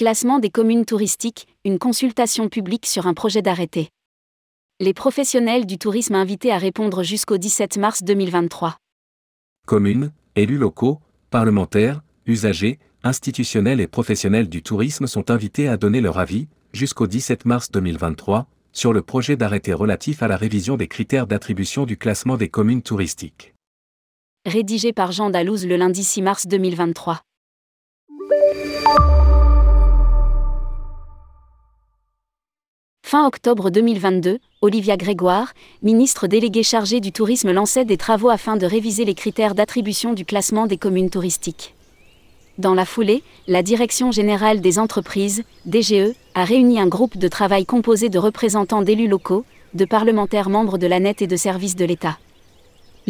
Classement des communes touristiques, une consultation publique sur un projet d'arrêté. Les professionnels du tourisme invités à répondre jusqu'au 17 mars 2023. Communes, élus locaux, parlementaires, usagers, institutionnels et professionnels du tourisme sont invités à donner leur avis, jusqu'au 17 mars 2023, sur le projet d'arrêté relatif à la révision des critères d'attribution du classement des communes touristiques. Rédigé par Jean Dalouse le lundi 6 mars 2023. Fin octobre 2022, Olivia Grégoire, ministre déléguée chargée du tourisme, lançait des travaux afin de réviser les critères d'attribution du classement des communes touristiques. Dans la foulée, la Direction générale des entreprises, DGE, a réuni un groupe de travail composé de représentants d'élus locaux, de parlementaires membres de la NET et de services de l'État.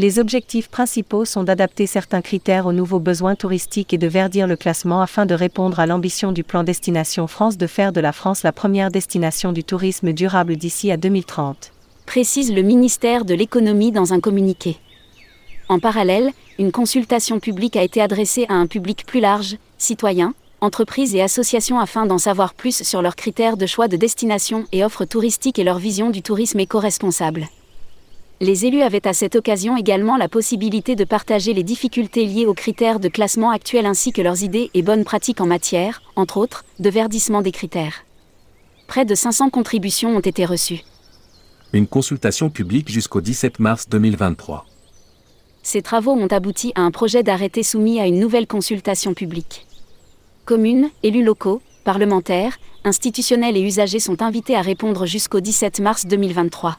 Les objectifs principaux sont d'adapter certains critères aux nouveaux besoins touristiques et de verdir le classement afin de répondre à l'ambition du plan Destination France de faire de la France la première destination du tourisme durable d'ici à 2030. Précise le ministère de l'économie dans un communiqué. En parallèle, une consultation publique a été adressée à un public plus large, citoyens, entreprises et associations afin d'en savoir plus sur leurs critères de choix de destination et offres touristiques et leur vision du tourisme éco-responsable. Les élus avaient à cette occasion également la possibilité de partager les difficultés liées aux critères de classement actuels ainsi que leurs idées et bonnes pratiques en matière, entre autres, de verdissement des critères. Près de 500 contributions ont été reçues. Une consultation publique jusqu'au 17 mars 2023. Ces travaux ont abouti à un projet d'arrêté soumis à une nouvelle consultation publique. Communes, élus locaux, parlementaires, institutionnels et usagers sont invités à répondre jusqu'au 17 mars 2023.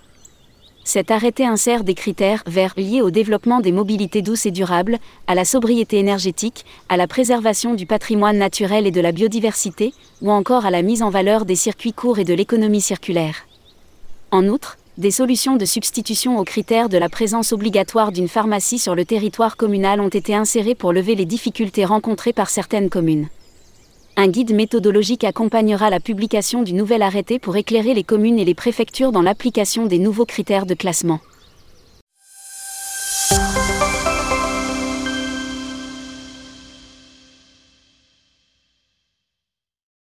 Cet arrêté insère des critères verts liés au développement des mobilités douces et durables, à la sobriété énergétique, à la préservation du patrimoine naturel et de la biodiversité, ou encore à la mise en valeur des circuits courts et de l'économie circulaire. En outre, des solutions de substitution aux critères de la présence obligatoire d'une pharmacie sur le territoire communal ont été insérées pour lever les difficultés rencontrées par certaines communes. Un guide méthodologique accompagnera la publication du nouvel arrêté pour éclairer les communes et les préfectures dans l'application des nouveaux critères de classement.